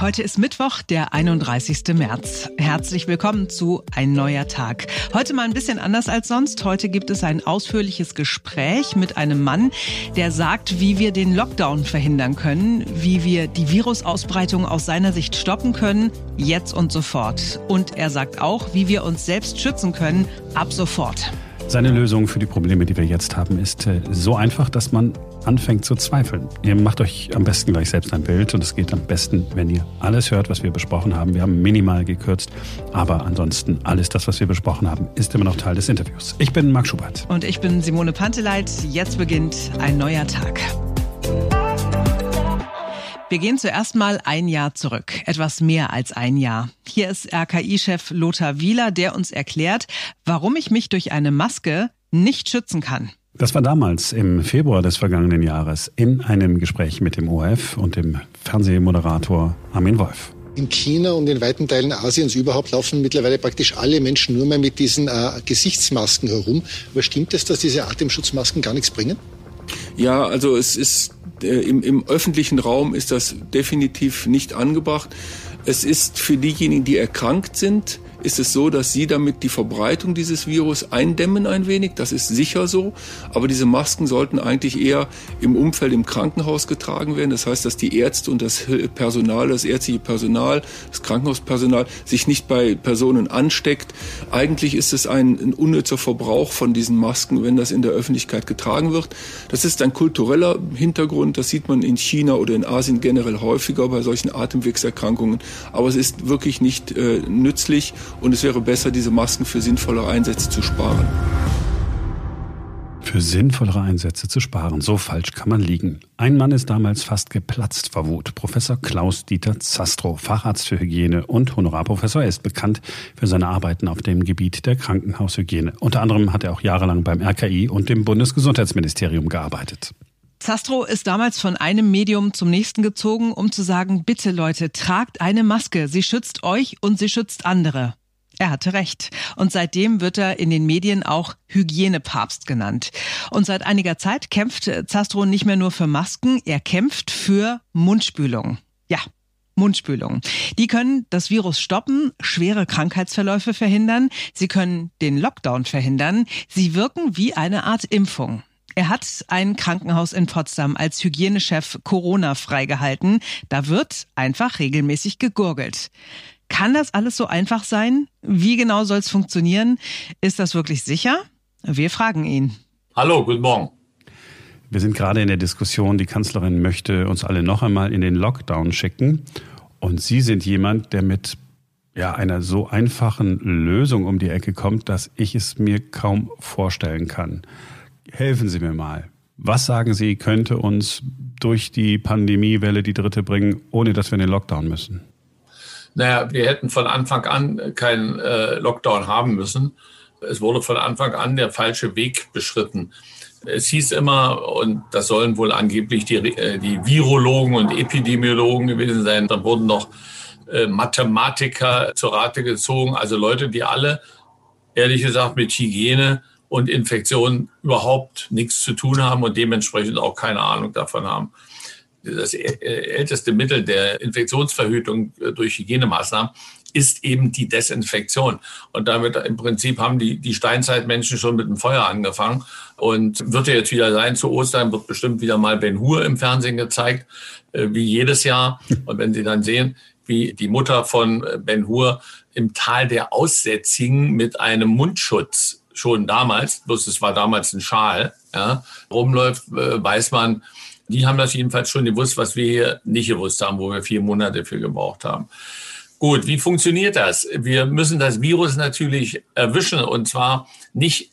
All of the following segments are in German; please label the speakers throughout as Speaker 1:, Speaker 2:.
Speaker 1: Heute ist Mittwoch, der 31. März. Herzlich willkommen zu Ein neuer Tag. Heute mal ein bisschen anders als sonst. Heute gibt es ein ausführliches Gespräch mit einem Mann, der sagt, wie wir den Lockdown verhindern können, wie wir die Virusausbreitung aus seiner Sicht stoppen können, jetzt und sofort. Und er sagt auch, wie wir uns selbst schützen können, ab sofort.
Speaker 2: Seine Lösung für die Probleme, die wir jetzt haben, ist äh, so einfach, dass man anfängt zu zweifeln. Ihr macht euch am besten gleich selbst ein Bild und es geht am besten, wenn ihr alles hört, was wir besprochen haben. Wir haben minimal gekürzt, aber ansonsten alles das, was wir besprochen haben, ist immer noch Teil des Interviews. Ich bin Marc Schubert.
Speaker 1: Und ich bin Simone Panteleit. Jetzt beginnt ein neuer Tag. Wir gehen zuerst mal ein Jahr zurück, etwas mehr als ein Jahr. Hier ist RKI-Chef Lothar Wieler, der uns erklärt, warum ich mich durch eine Maske nicht schützen kann.
Speaker 2: Das war damals im Februar des vergangenen Jahres in einem Gespräch mit dem ORF und dem Fernsehmoderator Armin Wolf.
Speaker 3: In China und in weiten Teilen Asiens überhaupt laufen mittlerweile praktisch alle Menschen nur mehr mit diesen äh, Gesichtsmasken herum. Aber stimmt es, dass diese Atemschutzmasken gar nichts bringen?
Speaker 4: Ja, also es ist äh, im, im öffentlichen Raum ist das definitiv nicht angebracht. Es ist für diejenigen, die erkrankt sind, ist es so, dass sie damit die Verbreitung dieses Virus eindämmen ein wenig. Das ist sicher so. Aber diese Masken sollten eigentlich eher im Umfeld im Krankenhaus getragen werden. Das heißt, dass die Ärzte und das Personal, das ärztliche Personal, das Krankenhauspersonal sich nicht bei Personen ansteckt. Eigentlich ist es ein, ein unnützer Verbrauch von diesen Masken, wenn das in der Öffentlichkeit getragen wird. Das ist ein kultureller Hintergrund. Das sieht man in China oder in Asien generell häufiger bei solchen Atemwegserkrankungen. Aber es ist wirklich nicht äh, nützlich und es wäre besser, diese Masken für sinnvollere Einsätze zu sparen.
Speaker 2: Für sinnvollere Einsätze zu sparen, so falsch kann man liegen. Ein Mann ist damals fast geplatzt vor Wut. Professor Klaus-Dieter Zastro, Facharzt für Hygiene und Honorarprofessor. Er ist bekannt für seine Arbeiten auf dem Gebiet der Krankenhaushygiene. Unter anderem hat er auch jahrelang beim RKI und dem Bundesgesundheitsministerium gearbeitet.
Speaker 1: Zastro ist damals von einem Medium zum nächsten gezogen, um zu sagen, bitte Leute, tragt eine Maske. Sie schützt euch und sie schützt andere. Er hatte recht. Und seitdem wird er in den Medien auch Hygienepapst genannt. Und seit einiger Zeit kämpft Zastro nicht mehr nur für Masken, er kämpft für Mundspülung. Ja, Mundspülung. Die können das Virus stoppen, schwere Krankheitsverläufe verhindern, sie können den Lockdown verhindern, sie wirken wie eine Art Impfung. Er hat ein Krankenhaus in Potsdam als Hygienechef Corona freigehalten. Da wird einfach regelmäßig gegurgelt. Kann das alles so einfach sein? Wie genau soll es funktionieren? Ist das wirklich sicher? Wir fragen ihn.
Speaker 5: Hallo, guten Morgen.
Speaker 2: Wir sind gerade in der Diskussion, die Kanzlerin möchte uns alle noch einmal in den Lockdown schicken. Und Sie sind jemand, der mit ja, einer so einfachen Lösung um die Ecke kommt, dass ich es mir kaum vorstellen kann. Helfen Sie mir mal. Was sagen Sie, könnte uns durch die Pandemiewelle die dritte bringen, ohne dass wir in den Lockdown müssen?
Speaker 5: Naja, wir hätten von Anfang an keinen äh, Lockdown haben müssen. Es wurde von Anfang an der falsche Weg beschritten. Es hieß immer, und das sollen wohl angeblich die, äh, die Virologen und Epidemiologen gewesen sein, dann wurden noch äh, Mathematiker zur Rate gezogen, also Leute, die alle, ehrlich gesagt, mit Hygiene und Infektionen überhaupt nichts zu tun haben und dementsprechend auch keine Ahnung davon haben das älteste Mittel der Infektionsverhütung äh, durch Hygienemaßnahmen ist eben die Desinfektion. Und damit im Prinzip haben die, die Steinzeitmenschen schon mit dem Feuer angefangen. Und wird ja jetzt wieder sein, zu Ostern wird bestimmt wieder mal Ben Hur im Fernsehen gezeigt, äh, wie jedes Jahr. Und wenn Sie dann sehen, wie die Mutter von äh, Ben Hur im Tal der Aussätzigen mit einem Mundschutz schon damals, bloß es war damals ein Schal, ja, rumläuft, weiß man, die haben das jedenfalls schon gewusst, was wir hier nicht gewusst haben, wo wir vier Monate für gebraucht haben. Gut, wie funktioniert das? Wir müssen das Virus natürlich erwischen und zwar nicht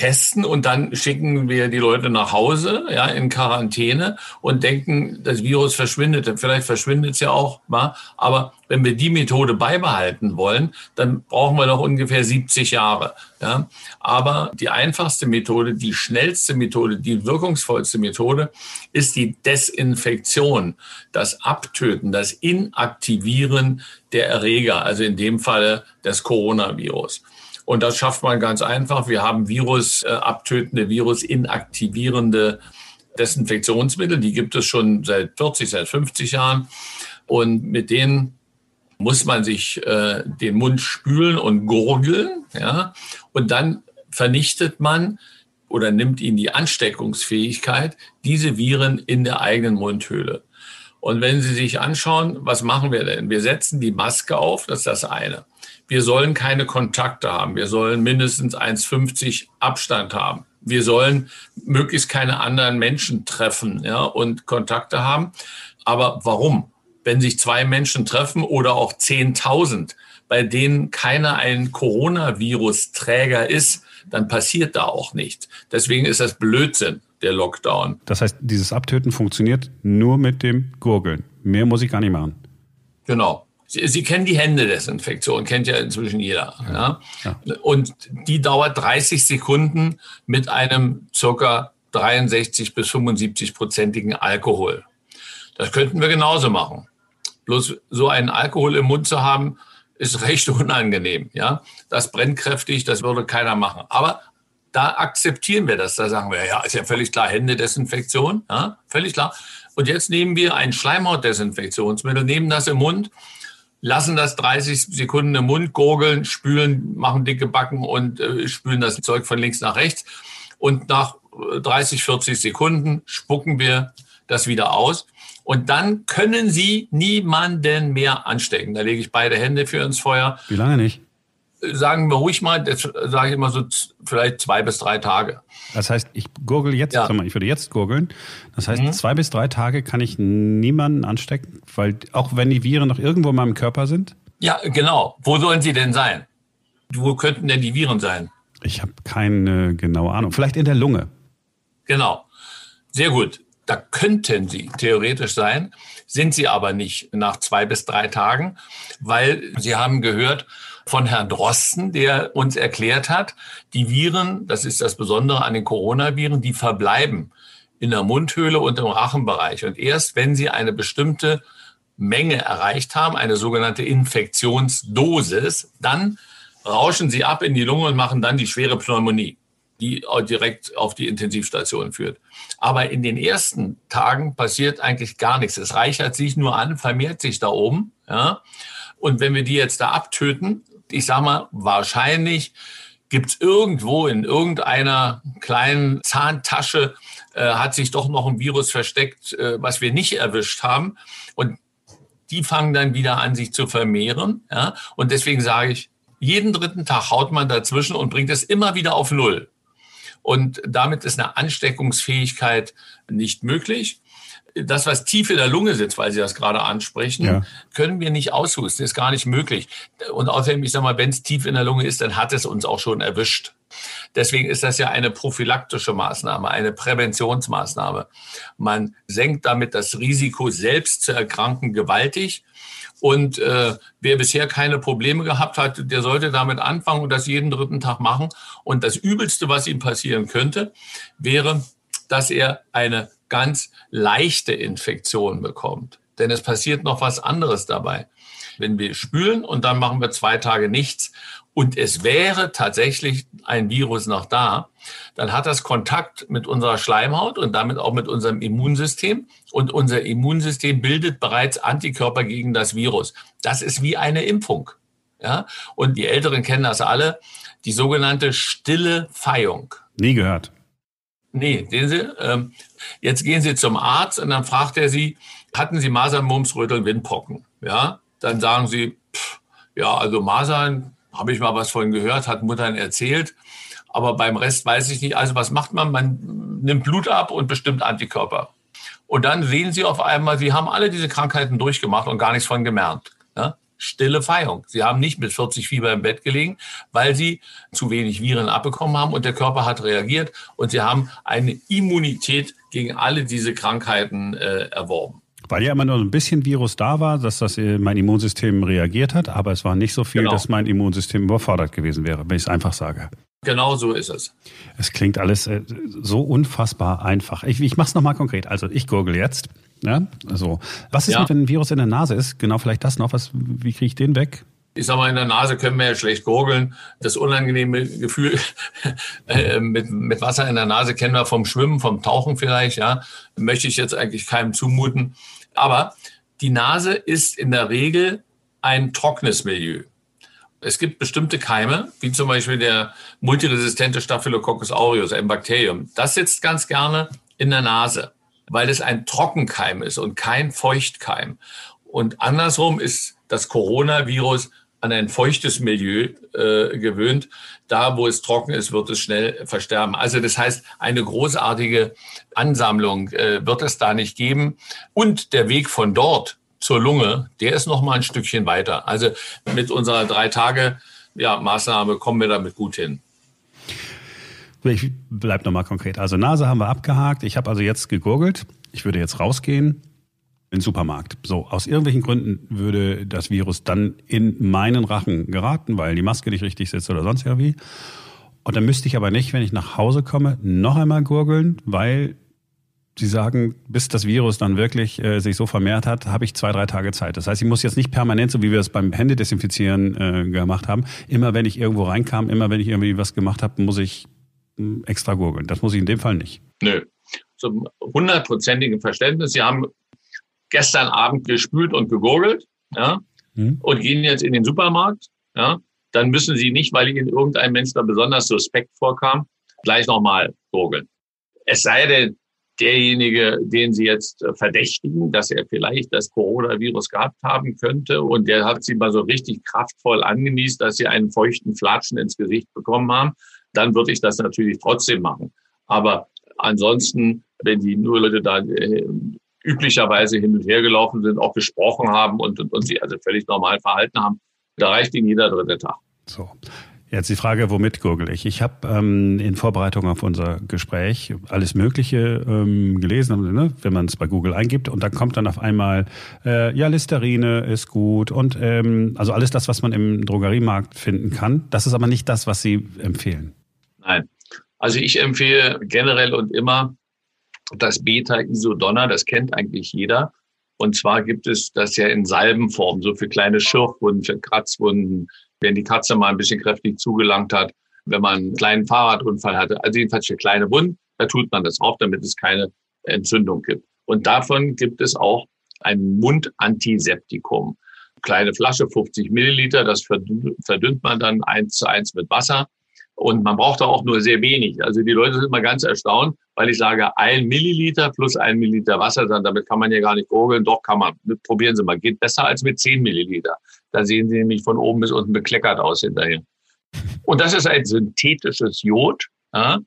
Speaker 5: testen und dann schicken wir die Leute nach Hause, ja, in Quarantäne und denken, das Virus verschwindet. Vielleicht verschwindet es ja auch mal. Aber wenn wir die Methode beibehalten wollen, dann brauchen wir noch ungefähr 70 Jahre. Ja. Aber die einfachste Methode, die schnellste Methode, die wirkungsvollste Methode ist die Desinfektion, das Abtöten, das Inaktivieren der Erreger, also in dem Falle des Coronavirus. Und das schafft man ganz einfach. Wir haben Virus äh, abtötende, Virus inaktivierende Desinfektionsmittel. Die gibt es schon seit 40, seit 50 Jahren. Und mit denen muss man sich äh, den Mund spülen und gurgeln. Ja? Und dann vernichtet man oder nimmt ihnen die Ansteckungsfähigkeit, diese Viren in der eigenen Mundhöhle. Und wenn Sie sich anschauen, was machen wir denn? Wir setzen die Maske auf, das ist das eine. Wir sollen keine Kontakte haben. Wir sollen mindestens 1,50 Abstand haben. Wir sollen möglichst keine anderen Menschen treffen ja, und Kontakte haben. Aber warum? Wenn sich zwei Menschen treffen oder auch 10.000, bei denen keiner ein Coronavirus-Träger ist, dann passiert da auch nichts. Deswegen ist das Blödsinn, der Lockdown.
Speaker 2: Das heißt, dieses Abtöten funktioniert nur mit dem Gurgeln. Mehr muss ich gar nicht machen.
Speaker 5: Genau. Sie, Sie kennen die Händedesinfektion, kennt ja inzwischen jeder. Ja. ja. Und die dauert 30 Sekunden mit einem circa 63 bis 75 prozentigen Alkohol. Das könnten wir genauso machen. Bloß so einen Alkohol im Mund zu haben, ist recht unangenehm. Ja, das brennt kräftig, das würde keiner machen. Aber da akzeptieren wir das. Da sagen wir, ja, ist ja völlig klar, Händedesinfektion, ja, völlig klar. Und jetzt nehmen wir ein Schleimhautdesinfektionsmittel, nehmen das im Mund lassen das 30 Sekunden im Mund gurgeln, spülen, machen dicke Backen und äh, spülen das Zeug von links nach rechts. Und nach 30, äh, 40 Sekunden spucken wir das wieder aus. Und dann können Sie niemanden mehr anstecken. Da lege ich beide Hände für ins Feuer.
Speaker 2: Wie lange nicht?
Speaker 5: Sagen wir ruhig mal, das sage ich immer so vielleicht zwei bis drei Tage.
Speaker 2: Das heißt, ich gurgel jetzt, ja. mal, ich würde jetzt gurgeln. Das heißt, mhm. zwei bis drei Tage kann ich niemanden anstecken, weil auch wenn die Viren noch irgendwo in meinem Körper sind?
Speaker 5: Ja, genau. Wo sollen sie denn sein? Wo könnten denn die Viren sein?
Speaker 2: Ich habe keine genaue Ahnung. Vielleicht in der Lunge.
Speaker 5: Genau. Sehr gut. Da könnten sie theoretisch sein, sind sie aber nicht nach zwei bis drei Tagen, weil sie haben gehört, von Herrn Drosten, der uns erklärt hat, die Viren, das ist das Besondere an den Coronaviren, die verbleiben in der Mundhöhle und im Rachenbereich. Und erst wenn sie eine bestimmte Menge erreicht haben, eine sogenannte Infektionsdosis, dann rauschen sie ab in die Lunge und machen dann die schwere Pneumonie, die direkt auf die Intensivstation führt. Aber in den ersten Tagen passiert eigentlich gar nichts. Es reichert sich nur an, vermehrt sich da oben. Ja? Und wenn wir die jetzt da abtöten, ich sage mal, wahrscheinlich gibt es irgendwo in irgendeiner kleinen Zahntasche, äh, hat sich doch noch ein Virus versteckt, äh, was wir nicht erwischt haben. Und die fangen dann wieder an, sich zu vermehren. Ja? Und deswegen sage ich, jeden dritten Tag haut man dazwischen und bringt es immer wieder auf Null. Und damit ist eine Ansteckungsfähigkeit nicht möglich das, was tief in der Lunge sitzt, weil Sie das gerade ansprechen, ja. können wir nicht aushusten, ist gar nicht möglich. Und außerdem, ich sage mal, wenn es tief in der Lunge ist, dann hat es uns auch schon erwischt. Deswegen ist das ja eine prophylaktische Maßnahme, eine Präventionsmaßnahme. Man senkt damit das Risiko, selbst zu erkranken, gewaltig. Und äh, wer bisher keine Probleme gehabt hat, der sollte damit anfangen und das jeden dritten Tag machen. Und das Übelste, was ihm passieren könnte, wäre, dass er eine ganz leichte Infektion bekommt. Denn es passiert noch was anderes dabei. Wenn wir spülen und dann machen wir zwei Tage nichts und es wäre tatsächlich ein Virus noch da, dann hat das Kontakt mit unserer Schleimhaut und damit auch mit unserem Immunsystem. Und unser Immunsystem bildet bereits Antikörper gegen das Virus. Das ist wie eine Impfung. Ja? Und die Älteren kennen das alle, die sogenannte stille Feihung.
Speaker 2: Nie gehört.
Speaker 5: Nee, sehen Sie, ähm, jetzt gehen Sie zum Arzt und dann fragt er Sie, hatten Sie Masern, Mumps, Röteln, Windpocken? Ja, dann sagen Sie, pff, ja, also Masern, habe ich mal was von gehört, hat Muttern erzählt, aber beim Rest weiß ich nicht. Also was macht man? Man nimmt Blut ab und bestimmt Antikörper. Und dann sehen Sie auf einmal, Sie haben alle diese Krankheiten durchgemacht und gar nichts von gemerkt. Ja? Stille Feierung. Sie haben nicht mit 40 Fieber im Bett gelegen, weil sie zu wenig Viren abbekommen haben und der Körper hat reagiert und sie haben eine Immunität gegen alle diese Krankheiten äh, erworben.
Speaker 2: Weil ja immer nur ein bisschen Virus da war, dass das äh, mein Immunsystem reagiert hat, aber es war nicht so viel, genau. dass mein Immunsystem überfordert gewesen wäre, wenn ich es einfach sage.
Speaker 5: Genau so ist es.
Speaker 2: Es klingt alles äh, so unfassbar einfach. Ich, ich mache es nochmal konkret. Also ich gurgel jetzt. Ja, also was ist, ja. mit, wenn ein Virus in der Nase ist? Genau, vielleicht das noch. Was, wie kriege ich den weg?
Speaker 5: ich sag mal, in der Nase können wir ja schlecht gurgeln. Das unangenehme Gefühl äh, mit, mit Wasser in der Nase kennen wir vom Schwimmen, vom Tauchen vielleicht, ja. Möchte ich jetzt eigentlich keinem zumuten. Aber Die Nase ist in der Regel ein trockenes Milieu. Es gibt bestimmte Keime, wie zum Beispiel der multiresistente Staphylococcus aureus, ein Bakterium. Das sitzt ganz gerne in der Nase, weil es ein Trockenkeim ist und kein Feuchtkeim. Und andersrum ist das Coronavirus an ein feuchtes Milieu äh, gewöhnt. Da, wo es trocken ist, wird es schnell versterben. Also das heißt, eine großartige Ansammlung äh, wird es da nicht geben. Und der Weg von dort zur Lunge, der ist noch mal ein Stückchen weiter. Also mit unserer drei Tage ja, Maßnahme kommen wir damit gut hin.
Speaker 2: Ich bleib noch mal konkret. Also Nase haben wir abgehakt. Ich habe also jetzt gegurgelt. Ich würde jetzt rausgehen in den Supermarkt. So, aus irgendwelchen Gründen würde das Virus dann in meinen Rachen geraten, weil die Maske nicht richtig sitzt oder sonst irgendwie. Und dann müsste ich aber nicht, wenn ich nach Hause komme, noch einmal gurgeln, weil Sie sagen, bis das Virus dann wirklich äh, sich so vermehrt hat, habe ich zwei, drei Tage Zeit. Das heißt, ich muss jetzt nicht permanent, so wie wir es beim Händedesinfizieren äh, gemacht haben, immer wenn ich irgendwo reinkam, immer wenn ich irgendwie was gemacht habe, muss ich äh, extra gurgeln. Das muss ich in dem Fall nicht.
Speaker 5: Nö. Zum hundertprozentigen Verständnis. Sie haben gestern Abend gespült und gegurgelt ja, hm. und gehen jetzt in den Supermarkt. Ja, dann müssen Sie nicht, weil Ihnen irgendein Mensch da besonders suspekt vorkam, gleich nochmal gurgeln. Es sei denn, derjenige, den Sie jetzt äh, verdächtigen, dass er vielleicht das Coronavirus gehabt haben könnte und der hat Sie mal so richtig kraftvoll angenießt, dass Sie einen feuchten Flatschen ins Gesicht bekommen haben, dann würde ich das natürlich trotzdem machen. Aber ansonsten, wenn die nur Leute da äh, üblicherweise hin und her gelaufen sind, auch gesprochen haben und, und, und sie also völlig normal verhalten haben, da reicht ihnen jeder dritte Tag.
Speaker 2: So. Jetzt die Frage, womit gurgel ich? Ich habe ähm, in Vorbereitung auf unser Gespräch alles Mögliche ähm, gelesen, ne, wenn man es bei Google eingibt und dann kommt dann auf einmal, äh, ja, Listerine ist gut und ähm, also alles das, was man im Drogeriemarkt finden kann. Das ist aber nicht das, was Sie empfehlen.
Speaker 5: Nein. Also ich empfehle generell und immer das Beta-Isodonner, das kennt eigentlich jeder. Und zwar gibt es das ja in Salbenform, so für kleine Schürfwunden, für Kratzwunden, wenn die Katze mal ein bisschen kräftig zugelangt hat, wenn man einen kleinen Fahrradunfall hatte. Also jedenfalls für kleine Wunden, da tut man das auf, damit es keine Entzündung gibt. Und davon gibt es auch ein Mundantiseptikum. Kleine Flasche, 50 Milliliter, das verdünnt man dann eins zu eins mit Wasser. Und man braucht da auch nur sehr wenig. Also die Leute sind immer ganz erstaunt, weil ich sage, ein Milliliter plus ein Milliliter Wasser, dann damit kann man ja gar nicht gurgeln. Doch kann man. Probieren Sie mal. Geht besser als mit zehn Milliliter. Da sehen Sie nämlich von oben bis unten bekleckert aus hinterher. Und das ist ein synthetisches Jod. Ja?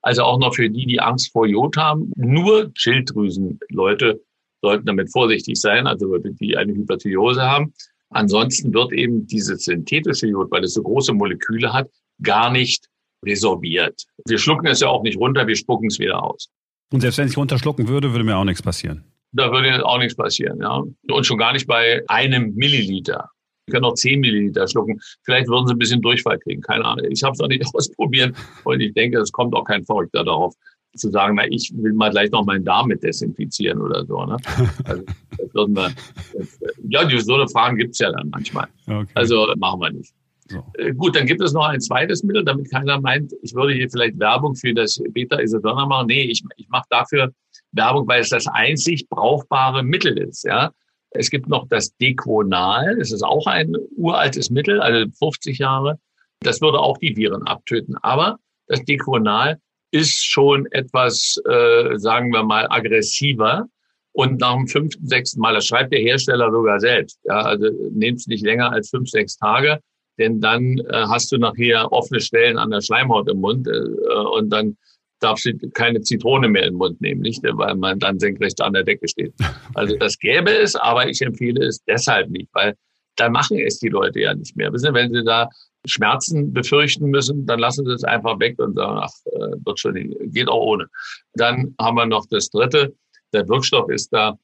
Speaker 5: Also auch noch für die, die Angst vor Jod haben. Nur Schilddrüsenleute sollten damit vorsichtig sein, also die eine Hyperthyreose haben. Ansonsten wird eben dieses synthetische Jod, weil es so große Moleküle hat, gar nicht resorbiert. Wir schlucken es ja auch nicht runter, wir spucken es wieder aus.
Speaker 2: Und selbst wenn ich runterschlucken würde, würde mir auch nichts passieren.
Speaker 5: Da würde auch nichts passieren, ja. Und schon gar nicht bei einem Milliliter. Wir können auch zehn Milliliter schlucken. Vielleicht würden sie ein bisschen Durchfall kriegen, keine Ahnung. Ich habe es noch nicht ausprobiert und ich denke, es kommt auch kein Verrückter darauf, zu sagen, na, ich will mal gleich noch meinen Darm mit desinfizieren oder so. Ne? Also, das würden wir, ja, so eine Fragen gibt's ja dann manchmal. Okay. Also machen wir nicht. So. Äh, gut, dann gibt es noch ein zweites Mittel, damit keiner meint, ich würde hier vielleicht Werbung für das Beta-Isodonna machen. Nee, ich, ich mache dafür Werbung, weil es das einzig brauchbare Mittel ist. Ja, Es gibt noch das Dequonal, das ist auch ein uraltes Mittel, also 50 Jahre. Das würde auch die Viren abtöten. Aber das Dequonal ist schon etwas, äh, sagen wir mal, aggressiver. Und nach dem fünften, sechsten Mal, das schreibt der Hersteller sogar selbst. Ja, also nehmt es nicht länger als fünf, sechs Tage denn dann äh, hast du nachher offene Stellen an der Schleimhaut im Mund äh, und dann darfst du keine Zitrone mehr im Mund nehmen, nicht, weil man dann senkrecht an der Decke steht. Also das gäbe es, aber ich empfehle es deshalb nicht, weil da machen es die Leute ja nicht mehr. Wissen, wenn sie da Schmerzen befürchten müssen, dann lassen sie es einfach weg und sagen, ach, äh, wird schon, geht auch ohne. Dann haben wir noch das dritte. Der Wirkstoff ist da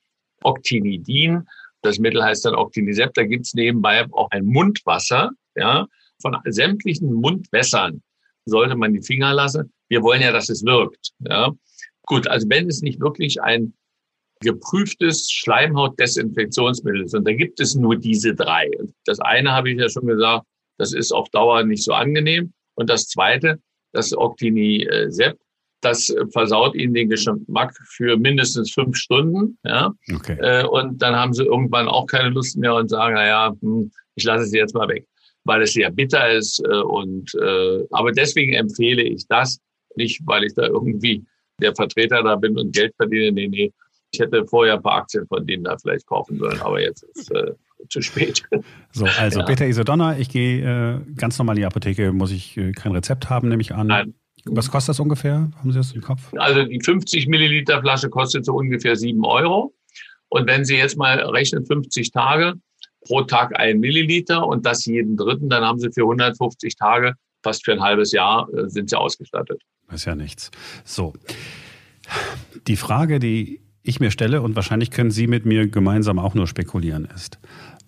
Speaker 5: Octinidin. Das Mittel heißt dann Octinisept. Da gibt's nebenbei auch ein Mundwasser, ja, von sämtlichen Mundwässern sollte man die Finger lassen. Wir wollen ja, dass es wirkt. Ja. Gut, also wenn es nicht wirklich ein geprüftes Schleimhautdesinfektionsmittel ist, und da gibt es nur diese drei. Das eine habe ich ja schon gesagt, das ist auf Dauer nicht so angenehm. Und das zweite, das Octinisept, das versaut ihnen den Geschmack für mindestens fünf Stunden. Ja? Okay. Äh, und dann haben sie irgendwann auch keine Lust mehr und sagen, naja, hm, ich lasse sie jetzt mal weg, weil es sehr bitter ist. Äh, und äh, aber deswegen empfehle ich das, nicht weil ich da irgendwie der Vertreter da bin und Geld verdiene. Nee, nee. Ich hätte vorher ein paar Aktien von denen da vielleicht kaufen sollen, aber jetzt ist äh, zu spät.
Speaker 2: So, also ja. Beta Isodonna, ich gehe äh, ganz normal in die Apotheke, muss ich äh, kein Rezept haben, nehme ich an. Nein. Was kostet das ungefähr? Haben Sie das im Kopf?
Speaker 5: Also die 50 Milliliter Flasche kostet so ungefähr 7 Euro. Und wenn Sie jetzt mal rechnen, 50 Tage, pro Tag ein Milliliter und das jeden dritten, dann haben Sie für 150 Tage, fast für ein halbes Jahr, äh, sind Sie ausgestattet.
Speaker 2: Das ist ja nichts. So. Die Frage, die ich mir stelle, und wahrscheinlich können Sie mit mir gemeinsam auch nur spekulieren, ist,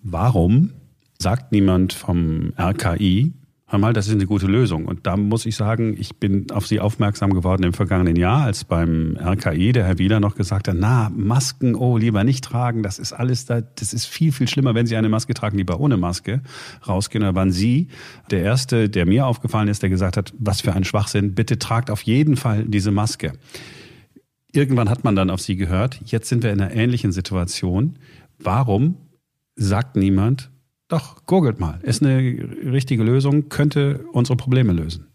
Speaker 2: warum sagt niemand vom RKI, hör mal, das ist eine gute Lösung. Und da muss ich sagen, ich bin auf Sie aufmerksam geworden im vergangenen Jahr, als beim RKI der Herr Wieler noch gesagt hat, na, Masken, oh, lieber nicht tragen, das ist alles da, das ist viel, viel schlimmer, wenn Sie eine Maske tragen, lieber ohne Maske rausgehen. Da waren Sie der Erste, der mir aufgefallen ist, der gesagt hat, was für ein Schwachsinn, bitte tragt auf jeden Fall diese Maske. Irgendwann hat man dann auf Sie gehört, jetzt sind wir in einer ähnlichen Situation. Warum sagt niemand, doch, googelt mal. Ist eine richtige Lösung, könnte unsere Probleme lösen.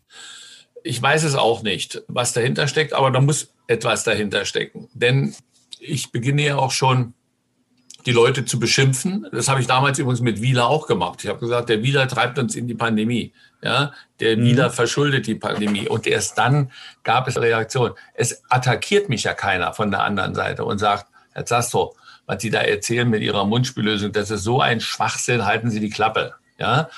Speaker 5: Ich weiß es auch nicht, was dahinter steckt, aber da muss etwas dahinter stecken. Denn ich beginne ja auch schon, die Leute zu beschimpfen. Das habe ich damals übrigens mit Wieler auch gemacht. Ich habe gesagt, der Wieler treibt uns in die Pandemie. Ja, der mhm. Wieler verschuldet die Pandemie. Und erst dann gab es Reaktion. Es attackiert mich ja keiner von der anderen Seite und sagt, Herr Zastro, was Sie da erzählen mit Ihrer Mundspüllösung, das ist so ein Schwachsinn, halten Sie die Klappe. Ja,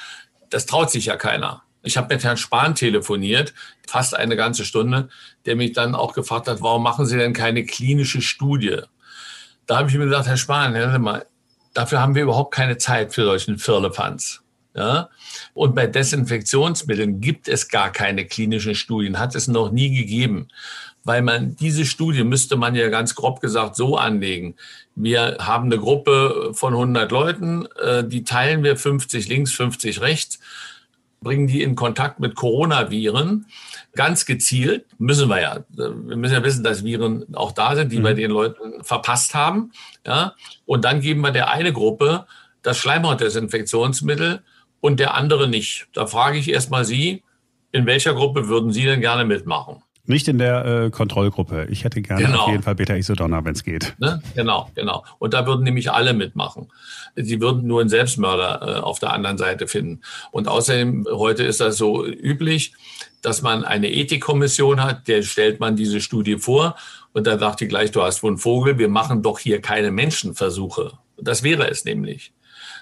Speaker 5: das traut sich ja keiner. Ich habe mit Herrn Spahn telefoniert, fast eine ganze Stunde, der mich dann auch gefragt hat, warum machen Sie denn keine klinische Studie? Da habe ich mir gesagt, Herr Spahn, hören Sie mal, dafür haben wir überhaupt keine Zeit für solchen Firlefanz. Ja? Und bei Desinfektionsmitteln gibt es gar keine klinischen Studien, hat es noch nie gegeben weil man diese Studie müsste man ja ganz grob gesagt so anlegen. Wir haben eine Gruppe von 100 Leuten, äh, die teilen wir 50 links, 50 rechts, bringen die in Kontakt mit Coronaviren. Ganz gezielt müssen wir ja. Wir müssen ja wissen, dass Viren auch da sind, die mhm. wir den Leuten verpasst haben. Ja? Und dann geben wir der eine Gruppe das Schleimhautdesinfektionsmittel und der andere nicht. Da frage ich erstmal Sie, in welcher Gruppe würden Sie denn gerne mitmachen?
Speaker 2: Nicht in der äh, Kontrollgruppe. Ich hätte gerne genau. auf jeden Fall Beta-Isodonna, wenn es geht.
Speaker 5: Ne? Genau, genau. Und da würden nämlich alle mitmachen. Sie würden nur einen Selbstmörder äh, auf der anderen Seite finden. Und außerdem, heute ist das so üblich, dass man eine Ethikkommission hat, der stellt man diese Studie vor und dann sagt die gleich, du hast wohl einen Vogel, wir machen doch hier keine Menschenversuche. Das wäre es nämlich.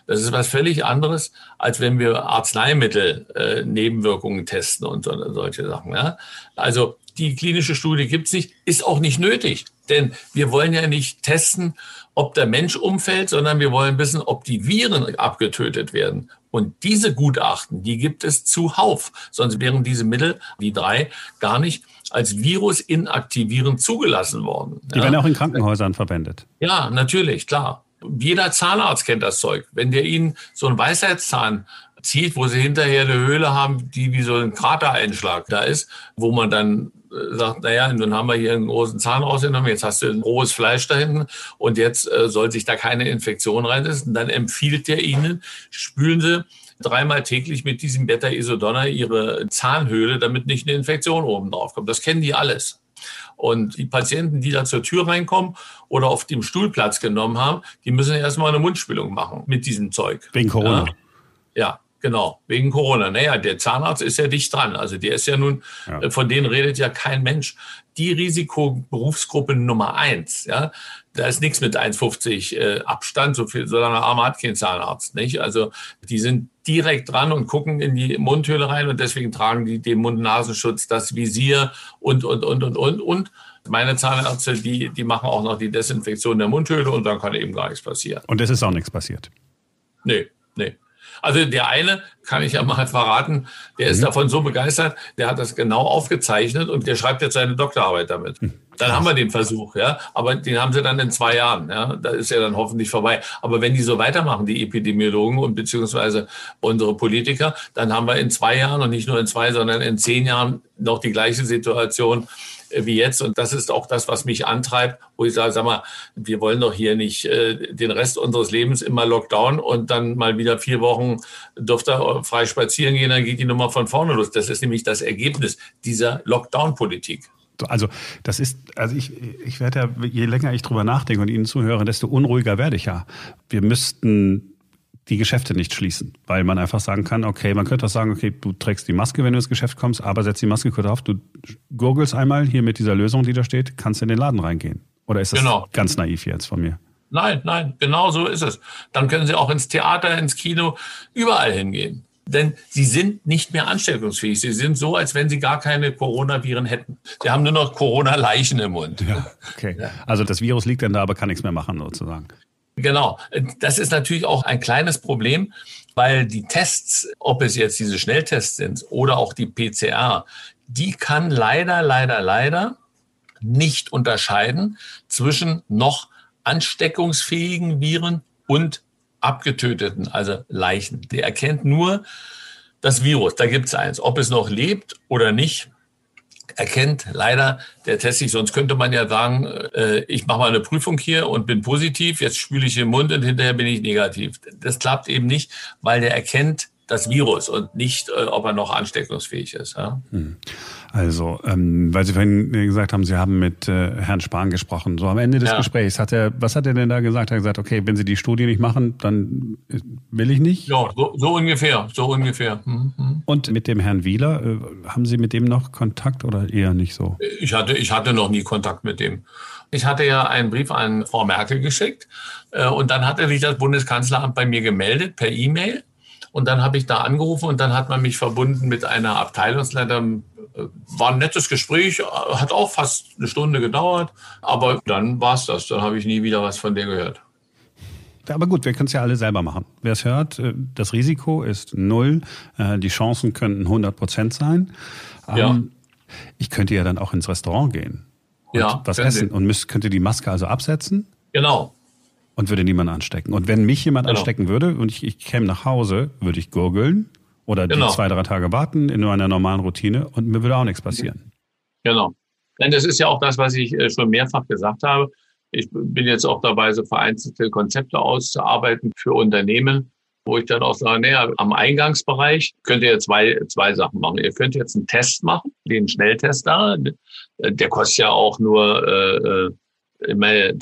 Speaker 5: Das ist was völlig anderes, als wenn wir Arzneimittel äh, Nebenwirkungen testen und so, solche Sachen. Ja? Also die klinische Studie gibt es nicht, ist auch nicht nötig. Denn wir wollen ja nicht testen, ob der Mensch umfällt, sondern wir wollen wissen, ob die Viren abgetötet werden. Und diese Gutachten, die gibt es zuhauf. Sonst wären diese Mittel, die drei, gar nicht als Virus inaktivierend zugelassen worden.
Speaker 2: Die ja. werden auch in Krankenhäusern verwendet.
Speaker 5: Ja, natürlich, klar. Jeder Zahnarzt kennt das Zeug. Wenn der Ihnen so einen Weisheitszahn zieht, wo Sie hinterher eine Höhle haben, die wie so ein Kratereinschlag da ist, wo man dann sagt, naja, nun haben wir hier einen großen Zahn rausgenommen, jetzt hast du ein rohes Fleisch da hinten und jetzt äh, soll sich da keine Infektion reinsetzen. Dann empfiehlt er Ihnen, spülen Sie dreimal täglich mit diesem Beta-Isodonna Ihre Zahnhöhle, damit nicht eine Infektion oben drauf kommt. Das kennen die alles. Und die Patienten, die da zur Tür reinkommen oder auf dem Stuhl Platz genommen haben, die müssen erstmal eine Mundspülung machen mit diesem Zeug.
Speaker 2: Wegen Corona.
Speaker 5: Ja. ja. Genau, wegen Corona. Naja, der Zahnarzt ist ja dicht dran. Also der ist ja nun, ja. Äh, von denen redet ja kein Mensch. Die Risikoberufsgruppe Nummer eins, ja, da ist nichts mit 1,50 äh, Abstand, so viel, so lange Arme hat kein Zahnarzt, nicht? Also die sind direkt dran und gucken in die Mundhöhle rein und deswegen tragen die den Mund-Nasenschutz, das Visier und, und, und, und, und, und. Meine Zahnärzte, die, die machen auch noch die Desinfektion der Mundhöhle und dann kann eben gar nichts passieren.
Speaker 2: Und es ist auch nichts passiert?
Speaker 5: Nee, nee. Also der eine, kann ich ja mal verraten, der ist mhm. davon so begeistert, der hat das genau aufgezeichnet und der schreibt jetzt seine Doktorarbeit damit. Hm. Dann haben wir den Versuch, ja. Aber den haben sie dann in zwei Jahren, ja. Da ist ja dann hoffentlich vorbei. Aber wenn die so weitermachen, die Epidemiologen und beziehungsweise unsere Politiker, dann haben wir in zwei Jahren und nicht nur in zwei, sondern in zehn Jahren noch die gleiche Situation wie jetzt. Und das ist auch das, was mich antreibt, wo ich sage, sag mal, wir wollen doch hier nicht äh, den Rest unseres Lebens immer Lockdown und dann mal wieder vier Wochen dürfte er frei spazieren gehen, dann geht die Nummer von vorne los. Das ist nämlich das Ergebnis dieser Lockdown-Politik.
Speaker 2: Also das ist, also ich, ich werde ja, je länger ich drüber nachdenke und Ihnen zuhöre, desto unruhiger werde ich ja. Wir müssten die Geschäfte nicht schließen, weil man einfach sagen kann, okay, man könnte auch sagen, okay, du trägst die Maske, wenn du ins Geschäft kommst, aber setz die Maske kurz auf, du gurgelst einmal hier mit dieser Lösung, die da steht, kannst in den Laden reingehen. Oder ist das genau. ganz naiv jetzt von mir?
Speaker 5: Nein, nein, genau so ist es. Dann können Sie auch ins Theater, ins Kino, überall hingehen. Denn sie sind nicht mehr ansteckungsfähig. Sie sind so, als wenn sie gar keine Coronaviren hätten. Sie haben nur noch Corona-Leichen im Mund.
Speaker 2: Ja, okay. Also das Virus liegt dann da, aber kann nichts mehr machen, sozusagen.
Speaker 5: Genau. Das ist natürlich auch ein kleines Problem, weil die Tests, ob es jetzt diese Schnelltests sind oder auch die PCR, die kann leider, leider, leider nicht unterscheiden zwischen noch ansteckungsfähigen Viren und abgetöteten, also Leichen. Die erkennt nur das Virus, da gibt es eins. Ob es noch lebt oder nicht, erkennt leider der Test nicht. Sonst könnte man ja sagen, äh, ich mache mal eine Prüfung hier und bin positiv, jetzt spüle ich den Mund und hinterher bin ich negativ. Das klappt eben nicht, weil der erkennt das Virus und nicht, äh, ob er noch ansteckungsfähig ist. Ja? Hm.
Speaker 2: Also, ähm, weil Sie vorhin gesagt haben, Sie haben mit äh, Herrn Spahn gesprochen. So am Ende des ja. Gesprächs hat er, was hat er denn da gesagt? Er hat gesagt, okay, wenn Sie die Studie nicht machen, dann äh, will ich nicht.
Speaker 5: Ja, so, so ungefähr, so ungefähr. Mhm.
Speaker 2: mhm. Und mit dem Herrn Wieler, äh, haben Sie mit dem noch Kontakt oder eher nicht so?
Speaker 5: Ich hatte, ich hatte noch nie Kontakt mit dem. Ich hatte ja einen Brief an Frau Merkel geschickt äh, und dann hatte sich das Bundeskanzleramt bei mir gemeldet per E-Mail. Und dann habe ich da angerufen und dann hat man mich verbunden mit einer Abteilungsleiterin. Äh, war ein nettes Gespräch, hat auch fast eine Stunde gedauert, aber dann war es das. Dann habe ich nie wieder was von der gehört.
Speaker 2: Aber gut, wir können es ja alle selber machen. Wer es hört, äh, das Risiko ist null. Äh, die Chancen könnten 100 Prozent sein. Ja. Ähm, ich könnte ja dann auch ins Restaurant gehen und ja, was essen Sie. und müsste, könnte die Maske also absetzen.
Speaker 5: Genau.
Speaker 2: Und würde niemand anstecken. Und wenn mich jemand genau. anstecken würde und ich, ich käme nach Hause, würde ich gurgeln oder genau. die zwei, drei Tage warten in einer normalen Routine und mir würde auch nichts passieren.
Speaker 5: Genau. Denn das ist ja auch das, was ich äh, schon mehrfach gesagt habe. Ich bin jetzt auch dabei, so vereinzelte Konzepte auszuarbeiten für Unternehmen, wo ich dann auch sage, naja, am Eingangsbereich könnt ihr zwei, zwei Sachen machen. Ihr könnt jetzt einen Test machen, den Schnelltest da. Der kostet ja auch nur äh, äh ich meine,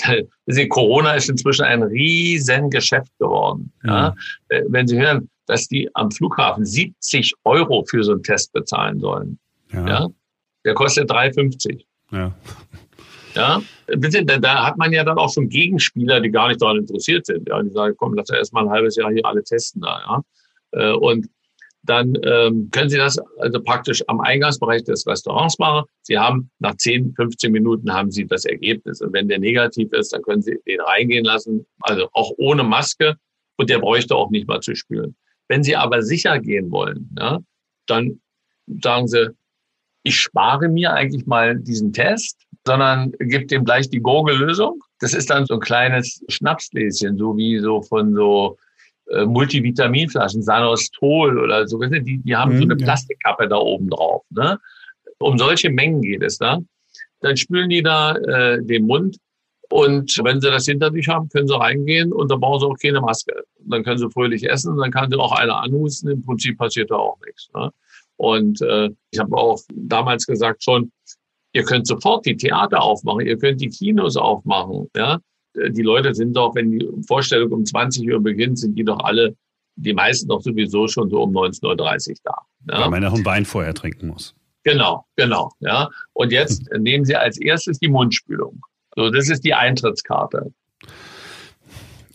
Speaker 5: Corona ist inzwischen ein riesen Geschäft geworden. Ja. ja. Äh, wenn Sie hören, dass die am Flughafen 70 Euro für so einen Test bezahlen sollen. Ja. ja? Der kostet 3,50. Ja. Ja, da hat man ja dann auch schon Gegenspieler, die gar nicht daran interessiert sind. Ja, die sagen, komm, lass erst mal ein halbes Jahr hier alle testen da. Ja. Äh, und dann ähm, können Sie das also praktisch am Eingangsbereich des Restaurants machen. Sie haben nach 10, 15 Minuten haben Sie das Ergebnis. Und wenn der negativ ist, dann können Sie den reingehen lassen, also auch ohne Maske. Und der bräuchte auch nicht mal zu spülen. Wenn Sie aber sicher gehen wollen, ja, dann sagen Sie, ich spare mir eigentlich mal diesen Test, sondern gebe dem gleich die Gurgellösung. Das ist dann so ein kleines Schnapsgläschen, so wie so von so äh, Multivitaminflaschen, Sanostol oder so, die, die haben mhm, so eine Plastikkappe da oben drauf. Ne? Um solche Mengen geht es da. Dann spülen die da äh, den Mund und wenn sie das hinter sich haben, können sie reingehen und dann brauchen sie auch keine Maske. Dann können sie fröhlich essen, dann kann sie auch einer anhusten. Im Prinzip passiert da auch nichts. Ne? Und äh, ich habe auch damals gesagt schon, ihr könnt sofort die Theater aufmachen, ihr könnt die Kinos aufmachen. Ja? Äh, die Leute sind doch, wenn die Vorstellung um 20 Uhr beginnt, sind die doch alle, die meisten doch sowieso schon so um 19.30 Uhr da.
Speaker 2: Ja? Weil man noch ein Wein vorher trinken muss.
Speaker 5: Genau, genau. Ja. Und jetzt hm. nehmen Sie als erstes die Mundspülung. So, das ist die Eintrittskarte.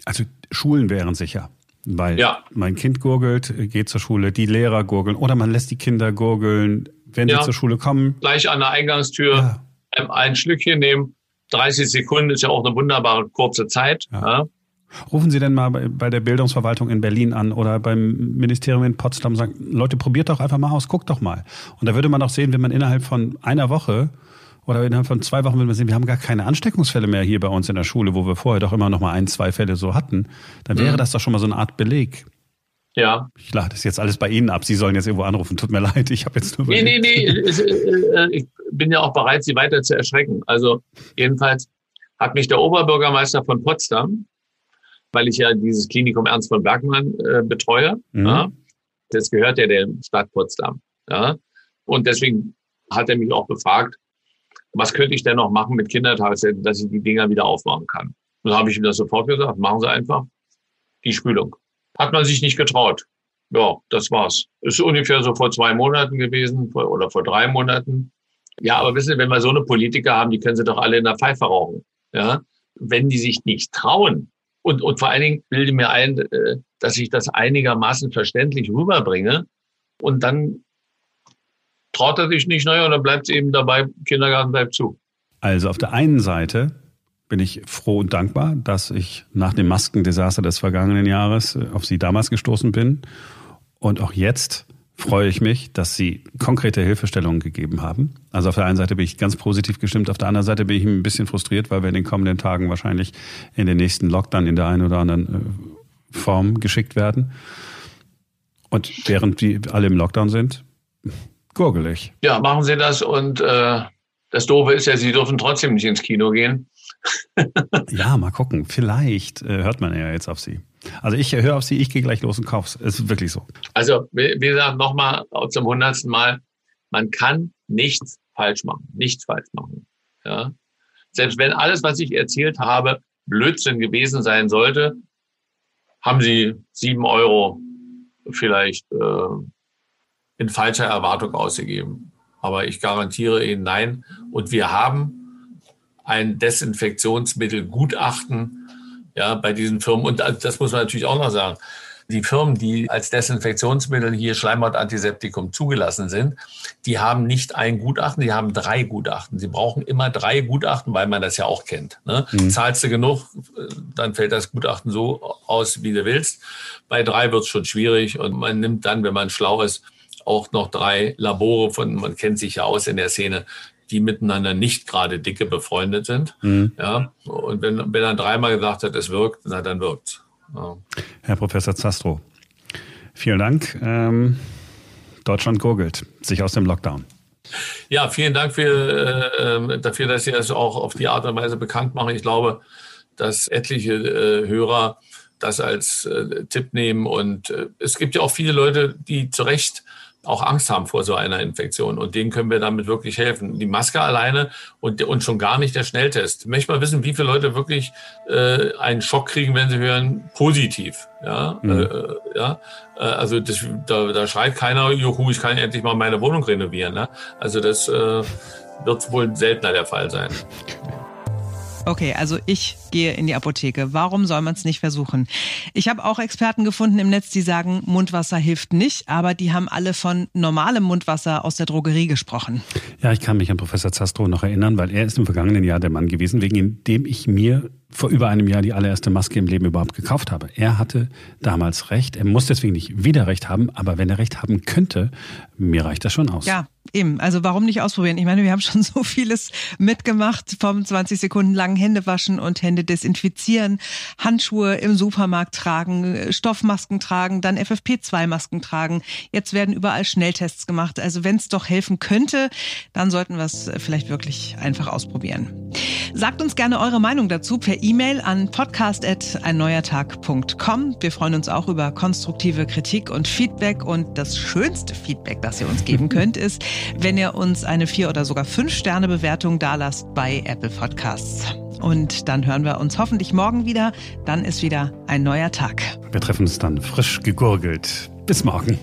Speaker 2: Also Schulen wären sicher. Weil ja. mein Kind gurgelt, geht zur Schule, die Lehrer gurgeln oder man lässt die Kinder gurgeln, wenn ja. sie zur Schule kommen.
Speaker 5: Gleich an der Eingangstür ja. ein Schlückchen nehmen 30 Sekunden ist ja auch eine wunderbare kurze Zeit. Ja. Ja.
Speaker 2: Rufen Sie denn mal bei der Bildungsverwaltung in Berlin an oder beim Ministerium in Potsdam und sagen, Leute, probiert doch einfach mal aus, guckt doch mal. Und da würde man auch sehen, wenn man innerhalb von einer Woche oder innerhalb von zwei Wochen, wenn wir sehen, wir haben gar keine Ansteckungsfälle mehr hier bei uns in der Schule, wo wir vorher doch immer noch mal ein, zwei Fälle so hatten, dann wäre mhm. das doch schon mal so eine Art Beleg. Ja. Ich lade das jetzt alles bei Ihnen ab. Sie sollen jetzt irgendwo anrufen. Tut mir leid, ich habe jetzt nur.
Speaker 5: Nee, nee, nee. Äh, ich bin ja auch bereit, Sie weiter zu erschrecken. Also, jedenfalls hat mich der Oberbürgermeister von Potsdam, weil ich ja dieses Klinikum Ernst von Bergmann äh, betreue, mhm. ja, das gehört ja der Stadt Potsdam. Ja, und deswegen hat er mich auch gefragt, was könnte ich denn noch machen mit Kindertagesstätten, dass ich die Dinger wieder aufmachen kann. Und dann habe ich ihm das sofort gesagt, machen Sie einfach die Spülung. Hat man sich nicht getraut. Ja, das war's. Ist ungefähr so vor zwei Monaten gewesen oder vor drei Monaten. Ja, aber wissen Sie, wenn wir so eine Politiker haben, die können sie doch alle in der Pfeife rauchen. Ja, wenn die sich nicht trauen und, und vor allen Dingen bilde mir ein, äh, dass ich das einigermaßen verständlich rüberbringe und dann traut er sich nicht, naja, und dann bleibt es eben dabei, Kindergarten bleibt zu.
Speaker 2: Also auf der einen Seite bin ich froh und dankbar, dass ich nach dem Maskendesaster des vergangenen Jahres äh, auf Sie damals gestoßen bin. Und auch jetzt freue ich mich, dass Sie konkrete Hilfestellungen gegeben haben. Also auf der einen Seite bin ich ganz positiv gestimmt, auf der anderen Seite bin ich ein bisschen frustriert, weil wir in den kommenden Tagen wahrscheinlich in den nächsten Lockdown in der einen oder anderen äh, Form geschickt werden. Und während die alle im Lockdown sind, gurgelig.
Speaker 5: Ja, machen Sie das und äh, das Doofe ist ja, Sie dürfen trotzdem nicht ins Kino gehen.
Speaker 2: Ja, mal gucken. Vielleicht äh, hört man ja jetzt auf Sie. Also ich höre auf Sie, ich gehe gleich los und kauf's. Es ist wirklich so.
Speaker 5: Also, wie gesagt, nochmal zum hundertsten Mal, man kann nichts falsch machen. Nichts falsch machen. Ja? Selbst wenn alles, was ich erzählt habe, Blödsinn gewesen sein sollte, haben Sie sieben Euro vielleicht äh, in falscher Erwartung ausgegeben. Aber ich garantiere Ihnen nein. Und wir haben ein Desinfektionsmittelgutachten ja, bei diesen Firmen. Und das muss man natürlich auch noch sagen. Die Firmen, die als Desinfektionsmittel hier Schleimhautantiseptikum zugelassen sind, die haben nicht ein Gutachten, die haben drei Gutachten. Sie brauchen immer drei Gutachten, weil man das ja auch kennt. Ne? Mhm. Zahlst du genug, dann fällt das Gutachten so aus, wie du willst. Bei drei wird es schon schwierig und man nimmt dann, wenn man schlau ist, auch noch drei Labore von, man kennt sich ja aus in der Szene, die miteinander nicht gerade dicke befreundet sind. Mhm. Ja, und wenn, wenn er dreimal gesagt hat, es wirkt, na, dann wirkt's. Ja.
Speaker 2: Herr Professor Zastro, vielen Dank. Ähm, Deutschland gurgelt sich aus dem Lockdown.
Speaker 5: Ja, vielen Dank für, äh, ähm, dafür, dass Sie das auch auf die Art und Weise bekannt machen. Ich glaube, dass etliche äh, Hörer das als äh, Tipp nehmen. Und äh, es gibt ja auch viele Leute, die zu Recht auch Angst haben vor so einer Infektion. Und denen können wir damit wirklich helfen. Die Maske alleine und, und schon gar nicht der Schnelltest. Ich möchte mal wissen, wie viele Leute wirklich äh, einen Schock kriegen, wenn sie hören, positiv. Ja, mhm. äh, ja. Äh, also das, da, da schreit keiner, juhu, ich kann endlich mal meine Wohnung renovieren. Ne? Also das äh, wird wohl seltener der Fall sein.
Speaker 1: Okay, also ich gehe in die Apotheke. Warum soll man es nicht versuchen? Ich habe auch Experten gefunden im Netz, die sagen, Mundwasser hilft nicht, aber die haben alle von normalem Mundwasser aus der Drogerie gesprochen.
Speaker 2: Ja, ich kann mich an Professor Zastro noch erinnern, weil er ist im vergangenen Jahr der Mann gewesen, wegen dem ich mir vor über einem Jahr die allererste Maske im Leben überhaupt gekauft habe. Er hatte damals recht. Er muss deswegen nicht wieder recht haben, aber wenn er recht haben könnte, mir reicht das schon aus.
Speaker 1: Ja, eben. Also warum nicht ausprobieren? Ich meine, wir haben schon so vieles mitgemacht, vom 20 Sekunden langen Hände waschen und Hände desinfizieren, Handschuhe im Supermarkt tragen, Stoffmasken tragen, dann FFP2-Masken tragen. Jetzt werden überall Schnelltests gemacht. Also wenn es doch helfen könnte, dann sollten wir es vielleicht wirklich einfach ausprobieren. Sagt uns gerne eure Meinung dazu per E-Mail an podcast.einneuertag.com. Wir freuen uns auch über konstruktive Kritik und Feedback. Und das schönste Feedback, das ihr uns geben könnt, ist, wenn ihr uns eine vier oder sogar fünf Sterne Bewertung dalasst bei Apple Podcasts. Und dann hören wir uns hoffentlich morgen wieder. Dann ist wieder ein neuer Tag.
Speaker 2: Wir treffen uns dann frisch gegurgelt. Bis morgen.